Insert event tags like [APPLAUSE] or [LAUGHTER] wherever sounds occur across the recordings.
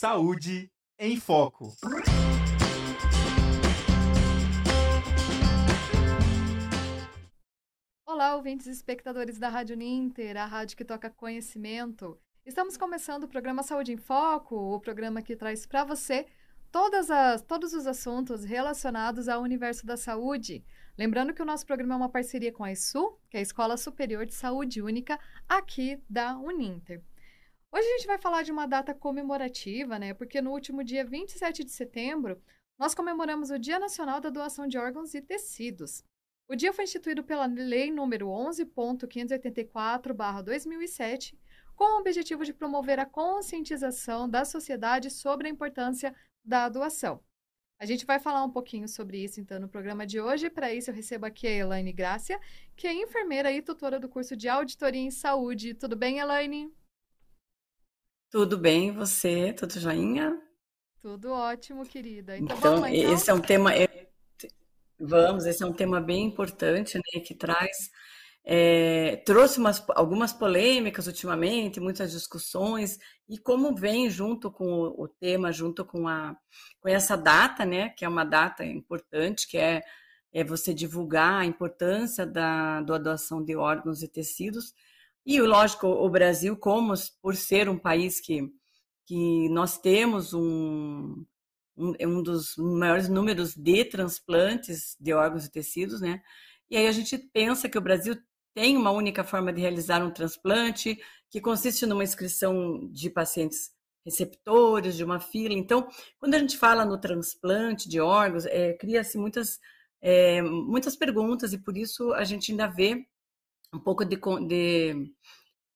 Saúde em Foco. Olá, ouvintes e espectadores da Rádio Ninter, a rádio que toca conhecimento. Estamos começando o programa Saúde em Foco, o programa que traz para você todas as, todos os assuntos relacionados ao universo da saúde. Lembrando que o nosso programa é uma parceria com a ESU, que é a Escola Superior de Saúde Única, aqui da Uninter. Hoje a gente vai falar de uma data comemorativa, né? Porque no último dia 27 de setembro, nós comemoramos o Dia Nacional da Doação de Órgãos e Tecidos. O dia foi instituído pela Lei nº 11.584/2007, com o objetivo de promover a conscientização da sociedade sobre a importância da doação. A gente vai falar um pouquinho sobre isso, então, no programa de hoje. Para isso, eu recebo aqui a Elaine Grácia, que é enfermeira e tutora do curso de Auditoria em Saúde. Tudo bem, Elaine? Tudo bem, você? Tudo joinha? Tudo ótimo, querida. Então, então, lá, então? esse é um tema Vamos, esse é um tema bem importante, né, que traz, é, trouxe umas, algumas polêmicas ultimamente, muitas discussões, e como vem junto com o, o, tema, junto com, a, com essa data, né, que é uma data importante, que é, é você divulgar a importância da, da doação de órgãos e tecidos, e, lógico, o Brasil, como por ser um país que, que nós temos um, um, é um dos maiores números de transplantes de órgãos e tecidos, né? E aí a gente pensa que o Brasil tem uma única forma de realizar um transplante, que consiste numa inscrição de pacientes receptores, de uma fila. Então, quando a gente fala no transplante de órgãos, é, cria-se muitas, é, muitas perguntas e por isso a gente ainda vê um pouco de, de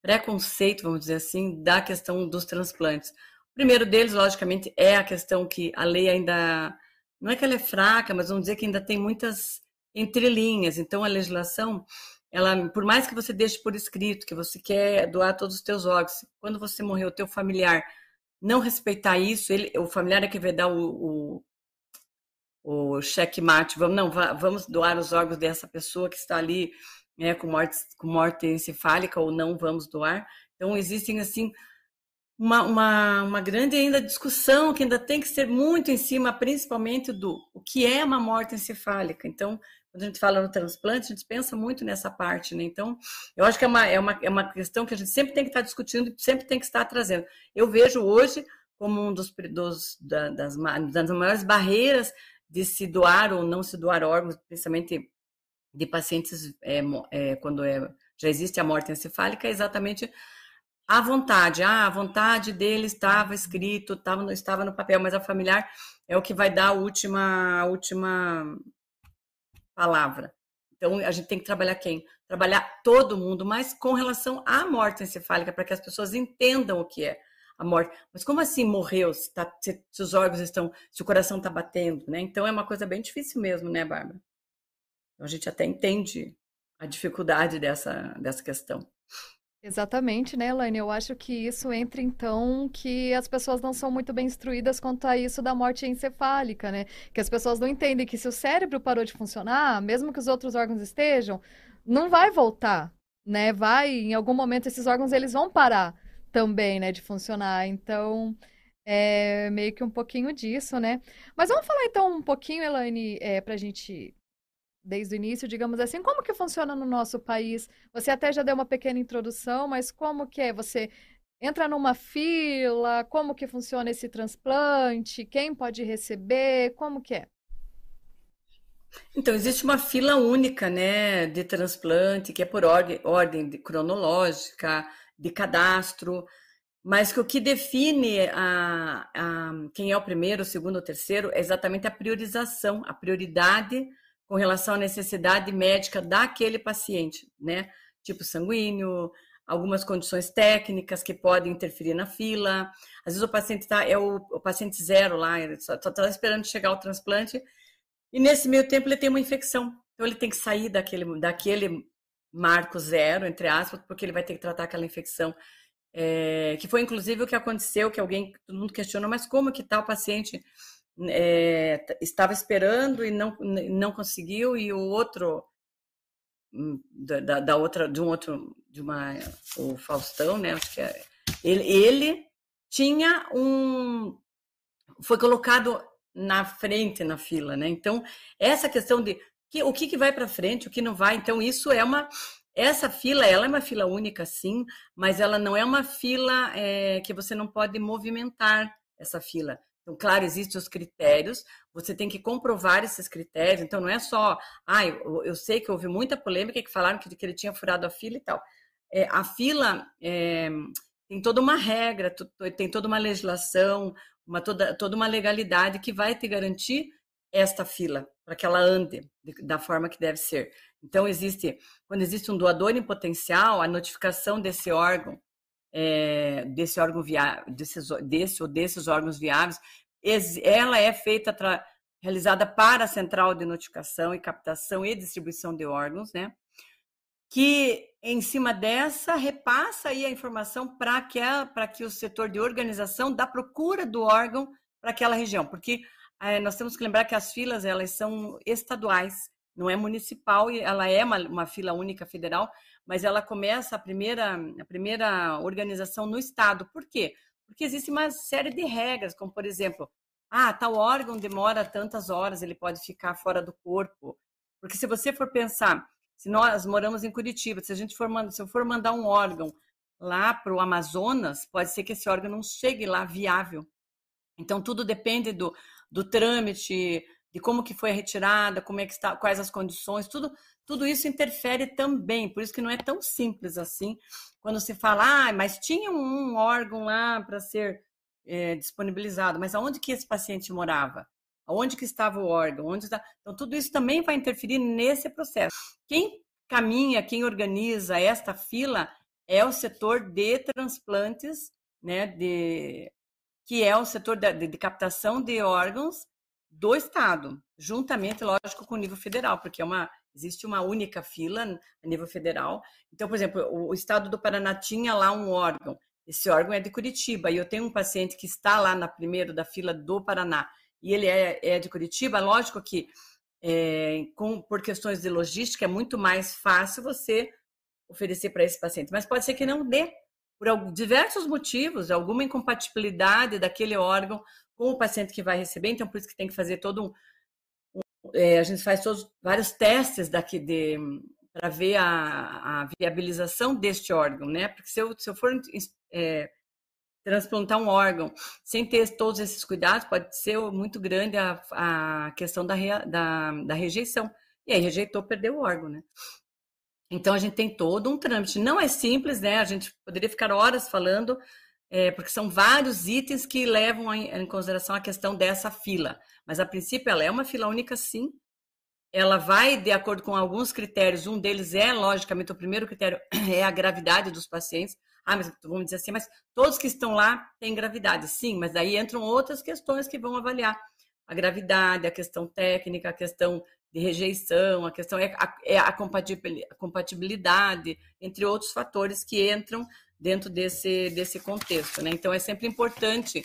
preconceito, vamos dizer assim, da questão dos transplantes. O primeiro deles, logicamente, é a questão que a lei ainda. Não é que ela é fraca, mas vamos dizer que ainda tem muitas entrelinhas. Então, a legislação, ela, por mais que você deixe por escrito que você quer doar todos os teus órgãos, quando você morrer, o teu familiar não respeitar isso, ele, o familiar é que vai dar o, o, o checkmate, vamos, não, vamos doar os órgãos dessa pessoa que está ali né, com, morte, com morte encefálica ou não vamos doar. Então, existem, assim, uma, uma, uma grande ainda discussão que ainda tem que ser muito em cima, principalmente do o que é uma morte encefálica. Então, quando a gente fala no transplante, a gente pensa muito nessa parte, né? Então, eu acho que é uma, é uma, é uma questão que a gente sempre tem que estar discutindo, sempre tem que estar trazendo. Eu vejo hoje como um dos, dos das, das maiores barreiras de se doar ou não se doar órgãos, principalmente de pacientes é, é, quando é, já existe a morte encefálica, é exatamente à vontade. Ah, a vontade dele estava escrito, estava, estava no papel, mas a familiar é o que vai dar a última, a última palavra. Então, a gente tem que trabalhar quem? Trabalhar todo mundo, mas com relação à morte encefálica, para que as pessoas entendam o que é a morte. Mas como assim morreu? Se, tá, se, se os órgãos estão, se o coração está batendo, né? Então, é uma coisa bem difícil mesmo, né, Bárbara? Então, a gente até entende a dificuldade dessa, dessa questão. Exatamente, né, Elaine? Eu acho que isso entra, então, que as pessoas não são muito bem instruídas quanto a isso da morte encefálica, né? Que as pessoas não entendem que se o cérebro parou de funcionar, mesmo que os outros órgãos estejam, não vai voltar, né? Vai, em algum momento, esses órgãos, eles vão parar também, né, de funcionar. Então, é meio que um pouquinho disso, né? Mas vamos falar, então, um pouquinho, Elaine, é, para a gente desde o início, digamos assim, como que funciona no nosso país? Você até já deu uma pequena introdução, mas como que é? Você entra numa fila? Como que funciona esse transplante? Quem pode receber? Como que é? Então, existe uma fila única, né, de transplante, que é por ordem, ordem de cronológica, de cadastro, mas que o que define a, a, quem é o primeiro, o segundo, o terceiro é exatamente a priorização, a prioridade com relação à necessidade médica daquele paciente, né? Tipo sanguíneo, algumas condições técnicas que podem interferir na fila. Às vezes o paciente tá, é o, o paciente zero lá, só está esperando chegar o transplante, e nesse meio tempo ele tem uma infecção. Então ele tem que sair daquele, daquele marco zero, entre aspas, porque ele vai ter que tratar aquela infecção. É, que foi inclusive o que aconteceu, que alguém, todo mundo questionou, mas como que tal paciente é, estava esperando e não, não conseguiu, e o outro hum, da, da, outra, de um outro, de uma, o Faustão, né? Acho que é, ele, ele tinha um. Foi colocado na frente na fila, né? Então, essa questão de que, o que, que vai para frente, o que não vai. Então, isso é uma. Essa fila, ela é uma fila única, sim, mas ela não é uma fila é, que você não pode movimentar essa fila. Então, claro, existem os critérios, você tem que comprovar esses critérios. Então, não é só, ah, eu, eu sei que houve muita polêmica que falaram que, que ele tinha furado a fila e tal. É, a fila é, tem toda uma regra, tem toda uma legislação, uma, toda, toda uma legalidade que vai te garantir esta fila, para que ela ande da forma que deve ser. Então, existe, quando existe um doador em potencial, a notificação desse órgão é, desse órgão viável, desses, desse ou desses órgãos viáveis, ela é feita, realizada para a central de notificação e captação e distribuição de órgãos, né? Que em cima dessa repassa aí a informação para que, para que o setor de organização da procura do órgão para aquela região, porque é, nós temos que lembrar que as filas elas são estaduais, não é municipal e ela é uma, uma fila única federal, mas ela começa a primeira, a primeira organização no Estado. Por quê? Porque existe uma série de regras, como por exemplo, ah, tal órgão demora tantas horas, ele pode ficar fora do corpo. Porque se você for pensar, se nós moramos em Curitiba, se a gente for, se eu for mandar um órgão lá para o Amazonas, pode ser que esse órgão não chegue lá viável. Então tudo depende do, do trâmite, de como que foi a retirada, como é que está, quais as condições, tudo tudo isso interfere também, por isso que não é tão simples assim. Quando se fala, ah, mas tinha um órgão lá para ser é, disponibilizado, mas aonde que esse paciente morava? Aonde que estava o órgão? Onde está... Então, tudo isso também vai interferir nesse processo. Quem caminha, quem organiza esta fila é o setor de transplantes, né, de, que é o setor de, de, captação de órgãos do Estado, juntamente, lógico, com o nível federal, porque é uma, existe uma única fila a nível federal. Então, por exemplo, o Estado do Paraná tinha lá um órgão, esse órgão é de Curitiba, e eu tenho um paciente que está lá na primeira da fila do Paraná, e ele é, é de Curitiba, lógico que é, com, por questões de logística é muito mais fácil você oferecer para esse paciente, mas pode ser que não dê, por diversos motivos, alguma incompatibilidade daquele órgão com o paciente que vai receber, então por isso que tem que fazer todo um. É, a gente faz todos vários testes daqui de para ver a, a, viabilização deste órgão, né? Porque se eu, se eu for é, transplantar um órgão sem ter todos esses cuidados, pode ser muito grande a, a questão da, da, da rejeição. E aí rejeitou, perdeu o órgão, né? Então a gente tem todo um trâmite. Não é simples, né? A gente poderia ficar horas falando, é, porque são vários itens que levam em consideração a questão dessa fila. Mas, a princípio, ela é uma fila única, sim. Ela vai de acordo com alguns critérios. Um deles é, logicamente, o primeiro critério [CLEARS THROAT] é a gravidade dos pacientes. Ah, mas vamos dizer assim, mas todos que estão lá têm gravidade. Sim, mas daí entram outras questões que vão avaliar a gravidade, a questão técnica, a questão de rejeição, a questão é a, é a compatibilidade, entre outros fatores que entram dentro desse, desse contexto. Né? Então, é sempre importante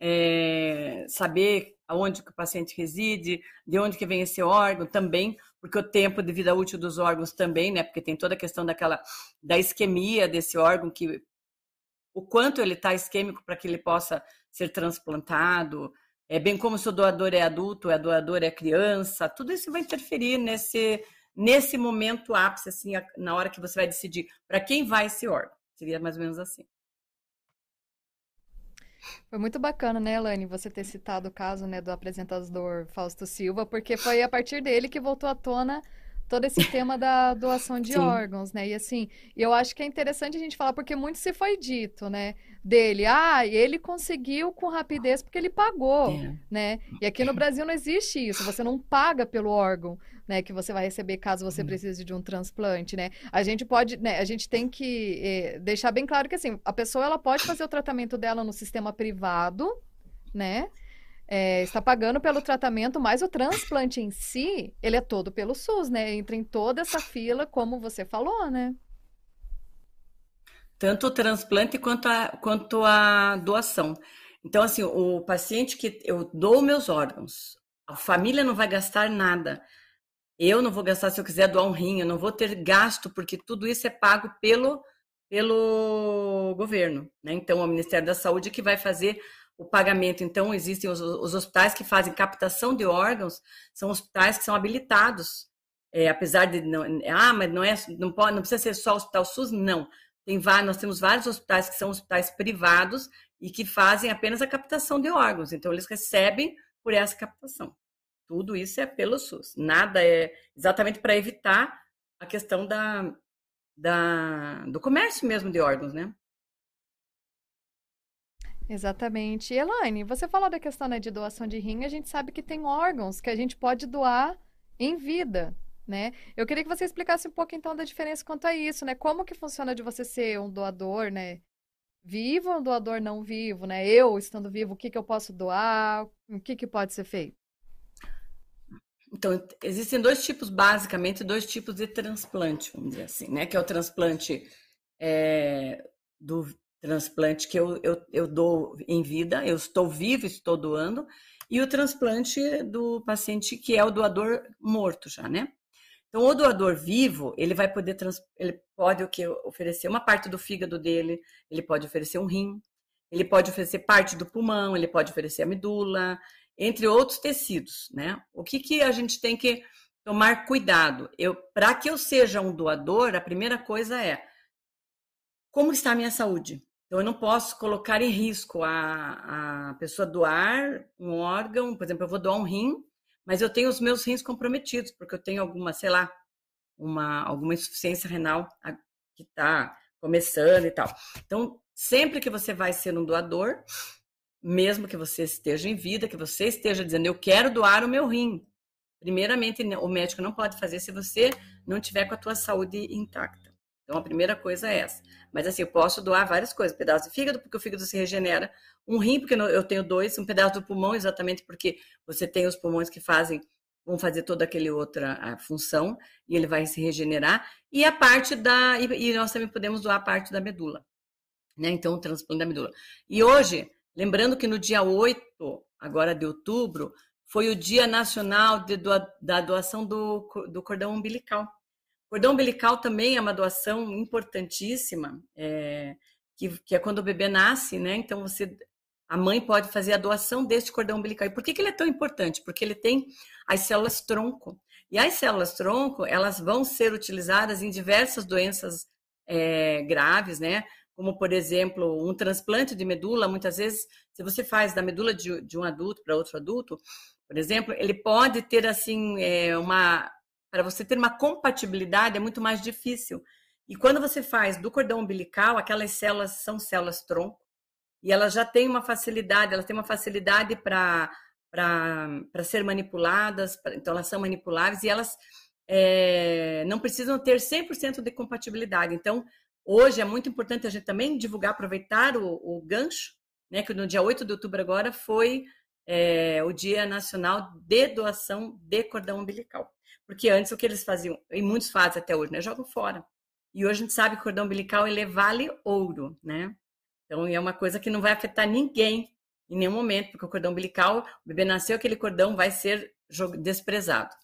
é, saber aonde que o paciente reside, de onde que vem esse órgão também, porque o tempo de vida útil dos órgãos também, né? Porque tem toda a questão daquela da isquemia desse órgão que o quanto ele está isquêmico para que ele possa ser transplantado, é bem como se o doador é adulto, a doador é criança, tudo isso vai interferir nesse nesse momento ápice, assim, na hora que você vai decidir para quem vai esse órgão. Seria mais ou menos assim. Foi muito bacana, né, Elaine, você ter citado o caso, né, do apresentador Fausto Silva, porque foi a partir dele que voltou à tona todo esse tema da doação de Sim. órgãos, né? E assim, eu acho que é interessante a gente falar, porque muito se foi dito, né? Dele, ah, ele conseguiu com rapidez porque ele pagou, é. né? E aqui no Brasil não existe isso, você não paga pelo órgão, né? Que você vai receber caso você uhum. precise de um transplante, né? A gente pode, né? A gente tem que eh, deixar bem claro que assim, a pessoa ela pode fazer o tratamento dela no sistema privado, né? É, está pagando pelo tratamento, mas o transplante em si, ele é todo pelo SUS, né? Entra em toda essa fila, como você falou, né? Tanto o transplante quanto a, quanto a doação. Então, assim, o paciente que eu dou meus órgãos, a família não vai gastar nada. Eu não vou gastar se eu quiser doar um rim, eu não vou ter gasto, porque tudo isso é pago pelo, pelo governo, né? Então, o Ministério da Saúde que vai fazer o pagamento. Então, existem os, os hospitais que fazem captação de órgãos, são hospitais que são habilitados. É, apesar de não, ah, mas não é, não pode, não precisa ser só o Hospital SUS, não. Tem vários, nós temos vários hospitais que são hospitais privados e que fazem apenas a captação de órgãos. Então, eles recebem por essa captação. Tudo isso é pelo SUS. Nada é exatamente para evitar a questão da, da, do comércio mesmo de órgãos, né? Exatamente. Elaine, você falou da questão né, de doação de rim, a gente sabe que tem órgãos que a gente pode doar em vida, né? Eu queria que você explicasse um pouco então da diferença quanto a isso, né? Como que funciona de você ser um doador, né? Vivo ou um doador não vivo, né? Eu estando vivo, o que que eu posso doar? O que que pode ser feito? Então, existem dois tipos, basicamente, dois tipos de transplante, vamos dizer assim, né? Que é o transplante é, do transplante que eu, eu, eu dou em vida, eu estou vivo, estou doando, e o transplante do paciente que é o doador morto já, né? Então, o doador vivo, ele vai poder, trans, ele pode o que oferecer uma parte do fígado dele, ele pode oferecer um rim, ele pode oferecer parte do pulmão, ele pode oferecer a medula, entre outros tecidos, né? O que, que a gente tem que tomar cuidado? Eu, para que eu seja um doador, a primeira coisa é como está a minha saúde? Então, eu não posso colocar em risco a, a pessoa doar um órgão, por exemplo, eu vou doar um rim, mas eu tenho os meus rins comprometidos, porque eu tenho alguma, sei lá, uma, alguma insuficiência renal que está começando e tal. Então, sempre que você vai ser um doador, mesmo que você esteja em vida, que você esteja dizendo, eu quero doar o meu rim. Primeiramente, o médico não pode fazer se você não tiver com a tua saúde intacta. Então, a primeira coisa é essa. Mas, assim, eu posso doar várias coisas. Um pedaço de fígado, porque o fígado se regenera. Um rim, porque eu tenho dois. Um pedaço do pulmão, exatamente porque você tem os pulmões que fazem, vão fazer toda aquela outra função. E ele vai se regenerar. E a parte da... E nós também podemos doar a parte da medula. Né? Então, o transplante da medula. E hoje Lembrando que no dia 8, agora de outubro, foi o Dia Nacional doa, da Doação do, do Cordão Umbilical. Cordão umbilical também é uma doação importantíssima, é, que, que, é quando o bebê nasce, né? Então você, a mãe pode fazer a doação deste cordão umbilical. E por que, que ele é tão importante? Porque ele tem as células tronco. E as células tronco, elas vão ser utilizadas em diversas doenças é, graves, né? como por exemplo um transplante de medula, muitas vezes, se você faz da medula de, de um adulto para outro adulto, por exemplo, ele pode ter assim é, uma para você ter uma compatibilidade é muito mais difícil. E quando você faz do cordão umbilical, aquelas células são células tronco e elas já têm uma facilidade, elas têm uma facilidade para para ser manipuladas, pra, então elas são manipuláveis e elas é, não precisam ter 100% de compatibilidade. Então, Hoje é muito importante a gente também divulgar, aproveitar o, o gancho, né? Que no dia 8 de outubro agora foi é, o Dia Nacional de Doação de Cordão Umbilical. Porque antes o que eles faziam, e muitos fazem até hoje, né? Jogam fora. E hoje a gente sabe que o cordão umbilical ele vale ouro, né? Então é uma coisa que não vai afetar ninguém em nenhum momento, porque o cordão umbilical, o bebê nasceu, aquele cordão vai ser desprezado.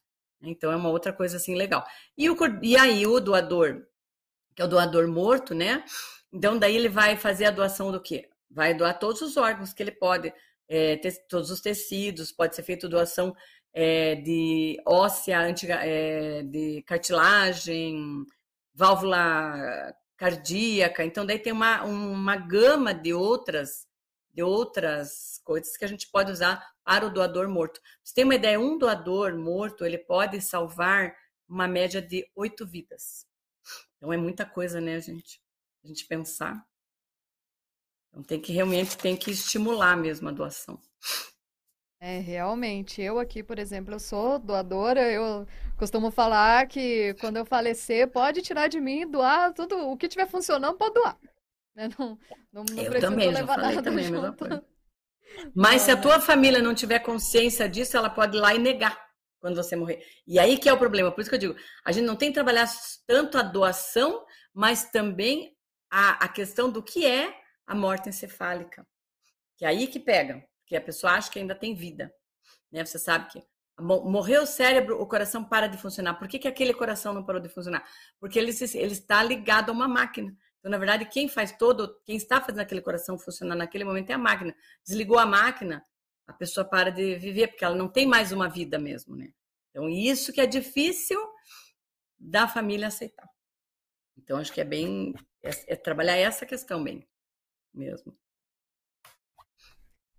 Então é uma outra coisa assim legal. E, o, e aí o doador que é o doador morto, né? Então, daí ele vai fazer a doação do quê? Vai doar todos os órgãos que ele pode, é, ter, todos os tecidos, pode ser feita doação é, de óssea, antiga, é, de cartilagem, válvula cardíaca. Então, daí tem uma, uma gama de outras, de outras coisas que a gente pode usar para o doador morto. Você tem uma ideia? Um doador morto, ele pode salvar uma média de oito vidas. Então é muita coisa, né, gente? A gente pensar. Então tem que realmente tem que estimular mesmo a doação. É, realmente. Eu aqui, por exemplo, eu sou doadora, eu costumo falar que quando eu falecer, pode tirar de mim, doar tudo, o que tiver funcionando, pode doar. Né? Não, não, não eu também, já falei também junto. a mesma coisa. Mas se a tua família não tiver consciência disso, ela pode ir lá e negar quando você morrer. E aí que é o problema. Por isso que eu digo, a gente não tem que trabalhar tanto a doação, mas também a, a questão do que é a morte encefálica. Que é aí que pega, que a pessoa acha que ainda tem vida. Né? Você sabe que morreu o cérebro, o coração para de funcionar. Por que, que aquele coração não parou de funcionar? Porque ele, ele está ligado a uma máquina. Então, na verdade, quem faz todo, quem está fazendo aquele coração funcionar naquele momento é a máquina. Desligou a máquina, a pessoa para de viver, porque ela não tem mais uma vida mesmo, né? Então, isso que é difícil da família aceitar. Então, acho que é bem, é, é trabalhar essa questão bem, mesmo.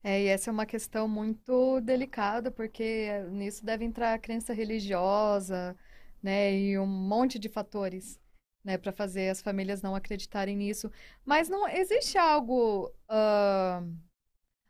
É, e essa é uma questão muito delicada, porque nisso deve entrar a crença religiosa, né, e um monte de fatores, né, para fazer as famílias não acreditarem nisso. Mas não existe algo, uh,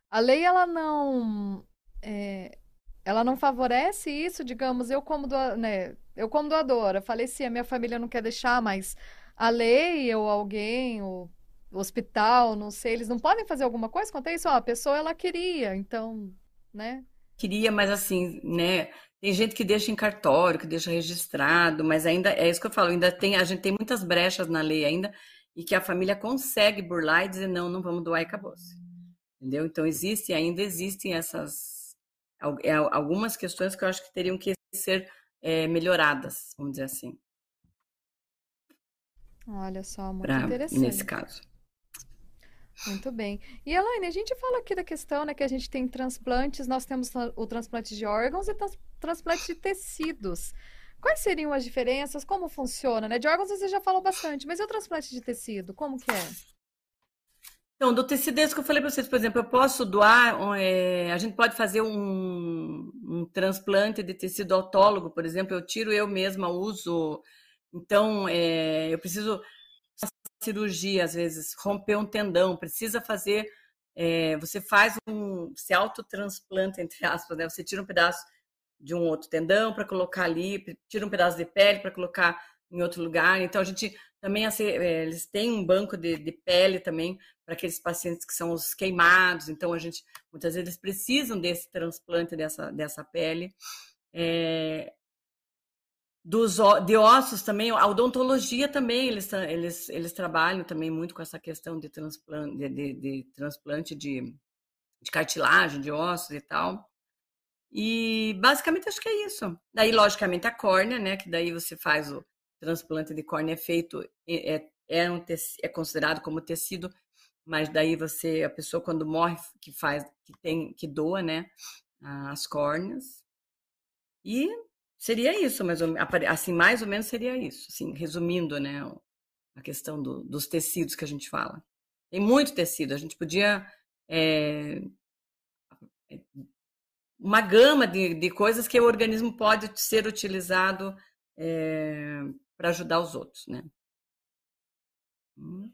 a lei ela não, é, ela não favorece isso, digamos, eu como doadora, né, eu como doadora, faleci, a minha família não quer deixar, mas a lei ou alguém, ou hospital, não sei, eles não podem fazer alguma coisa quanto a isso? Ó, a pessoa, ela queria, então, né? Queria, mas assim, né? Tem gente que deixa em cartório, que deixa registrado, mas ainda, é isso que eu falo, ainda tem, a gente tem muitas brechas na lei ainda, e que a família consegue burlar e dizer, não, não vamos doar e acabou-se. Entendeu? Então, existe, ainda existem essas, é, algumas questões que eu acho que teriam que ser é, melhoradas, vamos dizer assim. Olha só, muito pra, interessante. Nesse caso. Muito bem. E Elaine, a gente fala aqui da questão, né, que a gente tem transplantes, nós temos o transplante de órgãos e trans transplante de tecidos. Quais seriam as diferenças? Como funciona, né? De órgãos você já falou bastante, mas e o transplante de tecido? Como que é? Então, do tecido, é que eu falei para vocês, por exemplo, eu posso doar, é, a gente pode fazer um, um, transplante de tecido autólogo, por exemplo, eu tiro eu mesma, uso. Então, é, eu preciso cirurgia, às vezes, romper um tendão, precisa fazer. É, você faz um. se autotransplanta, entre aspas, né? Você tira um pedaço de um outro tendão para colocar ali, tira um pedaço de pele para colocar em outro lugar. Então, a gente também, assim, eles têm um banco de, de pele também para aqueles pacientes que são os queimados. Então, a gente, muitas vezes, precisam desse transplante dessa, dessa pele. É, dos, de ossos também, a odontologia também, eles, eles, eles trabalham também muito com essa questão de transplante de, de, de transplante de, de cartilagem, de ossos e tal. E basicamente acho que é isso. Daí, logicamente, a córnea, né? Que daí você faz o transplante de córnea é feito, é, é, um tecido, é considerado como tecido, mas daí você, a pessoa quando morre, que faz, que tem, que doa, né? As córneas. E Seria isso, mas assim, mais ou menos seria isso, assim, resumindo, né, a questão do, dos tecidos que a gente fala. Tem muito tecido, a gente podia é, uma gama de, de coisas que o organismo pode ser utilizado é, para ajudar os outros, né? Hum.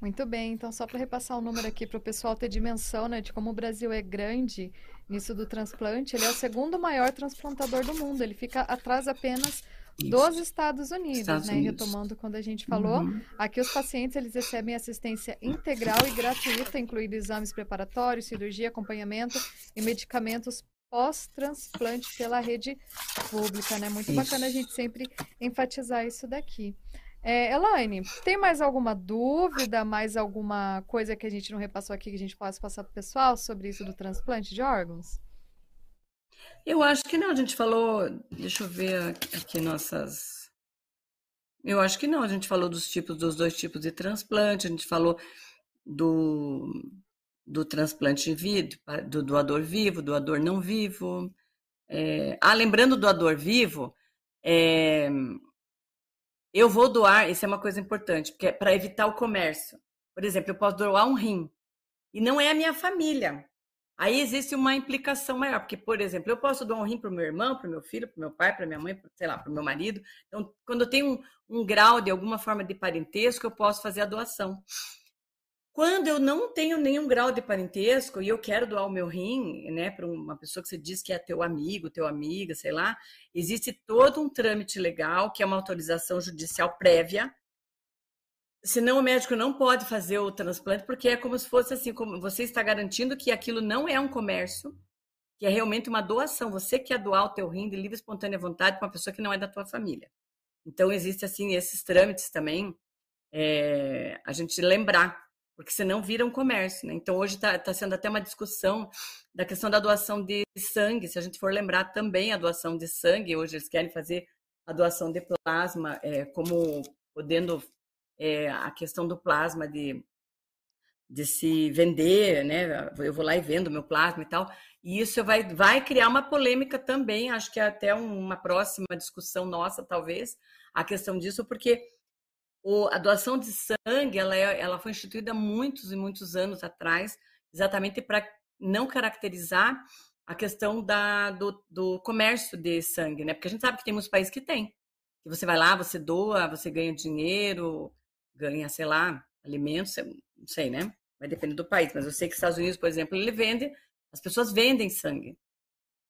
Muito bem, então só para repassar o número aqui para o pessoal ter dimensão, né, de como o Brasil é grande nisso do transplante, ele é o segundo maior transplantador do mundo, ele fica atrás apenas Isso. dos Estados Unidos, Estados né? Unidos. Retomando quando a gente falou, uhum. aqui os pacientes eles recebem assistência integral e gratuita, incluindo exames preparatórios, cirurgia, acompanhamento e medicamentos pós-transplante pela rede pública, né? Muito isso. bacana a gente sempre enfatizar isso daqui. É, Elaine, tem mais alguma dúvida, mais alguma coisa que a gente não repassou aqui que a gente possa passar para o pessoal sobre isso do transplante de órgãos? Eu acho que não, a gente falou. Deixa eu ver aqui nossas. Eu acho que não, a gente falou dos tipos, dos dois tipos de transplante, a gente falou do, do transplante vivo, do doador vivo, doador não vivo. É... Ah, lembrando do doador vivo, é... Eu vou doar, isso é uma coisa importante, porque é para evitar o comércio. Por exemplo, eu posso doar um rim e não é a minha família. Aí existe uma implicação maior, porque, por exemplo, eu posso doar um rim para o meu irmão, para o meu filho, para o meu pai, para minha mãe, sei lá, para o meu marido. Então, quando eu tenho um, um grau de alguma forma de parentesco, eu posso fazer a doação. Quando eu não tenho nenhum grau de parentesco e eu quero doar o meu rim, né, para uma pessoa que você diz que é teu amigo, teu amiga, sei lá, existe todo um trâmite legal, que é uma autorização judicial prévia. Senão o médico não pode fazer o transplante, porque é como se fosse assim, como você está garantindo que aquilo não é um comércio, que é realmente uma doação. Você quer doar o teu rim de livre espontânea vontade para uma pessoa que não é da tua família. Então, existe assim esses trâmites também, é, a gente lembrar porque senão vira um comércio. Né? Então, hoje está tá sendo até uma discussão da questão da doação de sangue. Se a gente for lembrar também a doação de sangue, hoje eles querem fazer a doação de plasma é, como podendo é, a questão do plasma de, de se vender, né? Eu vou lá e vendo meu plasma e tal. E isso vai, vai criar uma polêmica também, acho que é até uma próxima discussão nossa, talvez, a questão disso, porque o, a doação de sangue ela, é, ela foi instituída muitos e muitos anos atrás, exatamente para não caracterizar a questão da, do, do comércio de sangue, né? Porque a gente sabe que tem muitos países que tem. Que você vai lá, você doa, você ganha dinheiro, ganha, sei lá, alimentos, não sei, né? Vai depender do país, mas eu sei que os Estados Unidos, por exemplo, ele vende, as pessoas vendem sangue.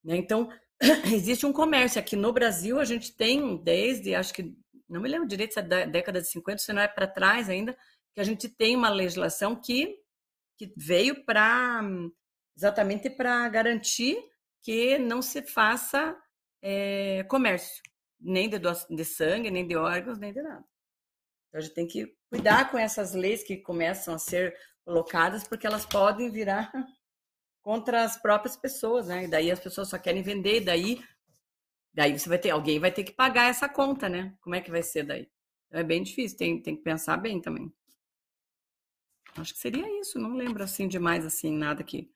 Né? Então, [CLEARS THROAT] existe um comércio. Aqui no Brasil, a gente tem desde, acho que, não me lembro direito se é da década de 50, se não é para trás ainda, que a gente tem uma legislação que, que veio para exatamente para garantir que não se faça é, comércio, nem de, de sangue, nem de órgãos, nem de nada. Então a gente tem que cuidar com essas leis que começam a ser colocadas, porque elas podem virar [LAUGHS] contra as próprias pessoas, né? E daí as pessoas só querem vender, e daí, daí você vai ter, alguém vai ter que pagar essa conta, né? Como é que vai ser daí? Então é bem difícil, tem, tem que pensar bem também. Acho que seria isso, não lembro assim demais assim, nada que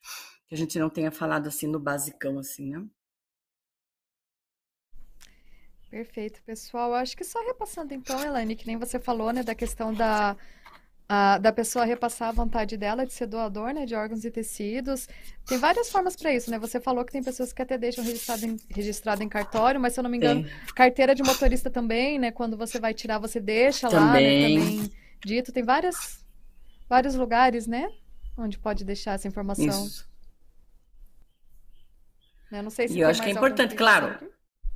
que a gente não tenha falado assim no basicão, assim, né? Perfeito, pessoal. Acho que só repassando então, Elaine, que nem você falou, né, da questão da, a, da pessoa repassar a vontade dela de ser doador, né, de órgãos e tecidos. Tem várias formas para isso, né? Você falou que tem pessoas que até deixam registrado em, registrado em cartório, mas se eu não me engano, Sim. carteira de motorista também, né? Quando você vai tirar, você deixa também. lá, né? Também dito. Tem várias, vários lugares, né? Onde pode deixar essa informação. Isso. Eu não sei se e eu acho que é importante, claro.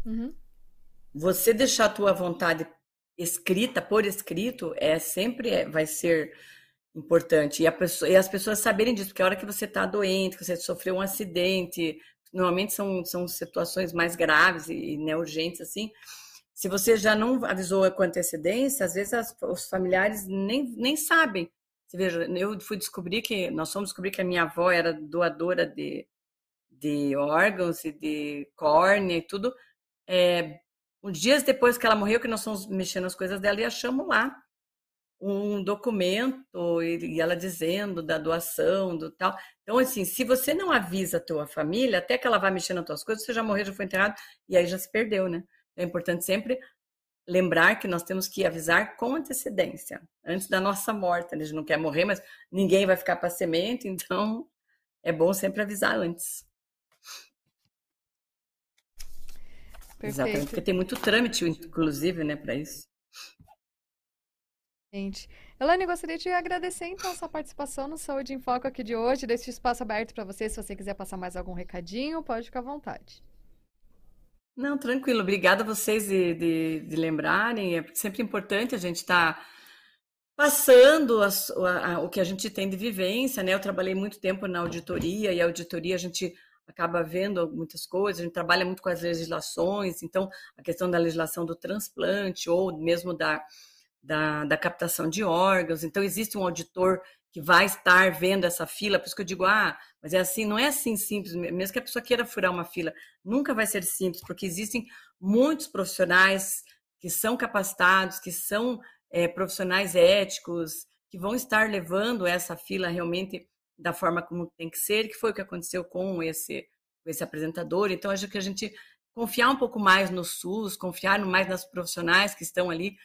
Uhum. Você deixar a tua vontade escrita, por escrito, é sempre é, vai ser importante. E, pessoa, e, as pessoas saberem disso, porque a hora que você está doente, que você sofreu um acidente, normalmente são, são situações mais graves e, né, urgentes, assim. Se você já não avisou com antecedência, às vezes as, os familiares nem, nem sabem. Você veja, eu fui descobrir que, nós fomos descobrir que a minha avó era doadora de, de órgãos e de córnea e tudo. É, uns dias depois que ela morreu, que nós fomos mexendo as coisas dela e achamos lá um documento e, ela dizendo da doação, do tal. Então, assim, se você não avisa a tua família, até que ela vá mexendo nas tuas coisas, você já morreu, já foi enterrado, e aí já se perdeu, né? É importante sempre lembrar que nós temos que avisar com antecedência, antes da nossa morte. A gente não quer morrer, mas ninguém vai ficar para semente, [LAUGHS] então é bom sempre avisar antes. Perfeito. Exatamente, porque tem muito trâmite, inclusive, né, para isso. Gente. Elaine, gostaria de agradecer então a sua participação no Saúde em Foco aqui de hoje, desse espaço aberto para você. Se você quiser passar mais algum recadinho, pode ficar à vontade. Não, tranquilo. Obrigada a vocês de, de, de lembrarem. É sempre importante a gente estar tá passando a, a, o que a gente tem de vivência, né? Eu trabalhei muito tempo na auditoria e a auditoria a gente acaba vendo muitas coisas, a gente trabalha muito com as legislações, então a questão da legislação do transplante ou mesmo da, da, da captação de órgãos, então existe um auditor que vai estar vendo essa fila, por isso que eu digo, ah, mas é assim, não é assim simples, mesmo que a pessoa queira furar uma fila, nunca vai ser simples, porque existem muitos profissionais que são capacitados, que são é, profissionais éticos, que vão estar levando essa fila realmente da forma como tem que ser, que foi o que aconteceu com esse, esse apresentador. Então, acho que a gente confiar um pouco mais no SUS, confiar mais nas profissionais que estão ali,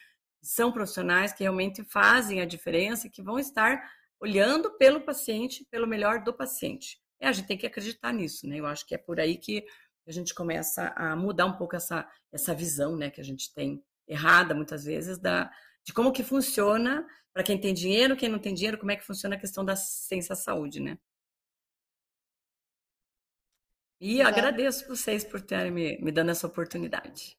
são profissionais que realmente fazem a diferença e que vão estar olhando pelo paciente, pelo melhor do paciente. É, a gente tem que acreditar nisso, né? Eu acho que é por aí que a gente começa a mudar um pouco essa, essa visão, né, que a gente tem errada muitas vezes da, de como que funciona para quem tem dinheiro, quem não tem dinheiro, como é que funciona a questão da ciência da saúde, né? E agradeço vocês por terem me, me dando essa oportunidade.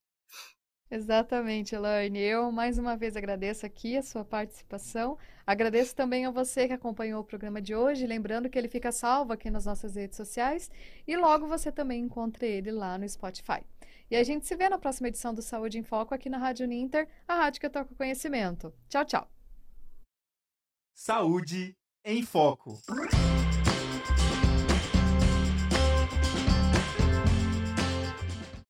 Exatamente, Elaine. Eu mais uma vez agradeço aqui a sua participação. Agradeço também a você que acompanhou o programa de hoje, lembrando que ele fica salvo aqui nas nossas redes sociais e logo você também encontra ele lá no Spotify. E a gente se vê na próxima edição do Saúde em Foco aqui na Rádio Ninter, a rádio que toca conhecimento. Tchau, tchau. Saúde em Foco.